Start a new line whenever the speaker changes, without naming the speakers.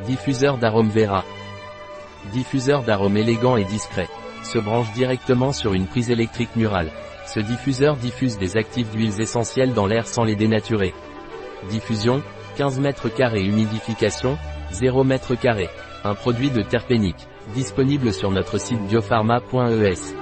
Diffuseur d'arôme Vera. Diffuseur d'arôme élégant et discret. Se branche directement sur une prise électrique murale. Ce diffuseur diffuse des actifs d'huiles essentielles dans l'air sans les dénaturer. Diffusion, 15 mètres carrés humidification, 0 mètres carrés. Un produit de Terpénique. Disponible sur notre site biopharma.es.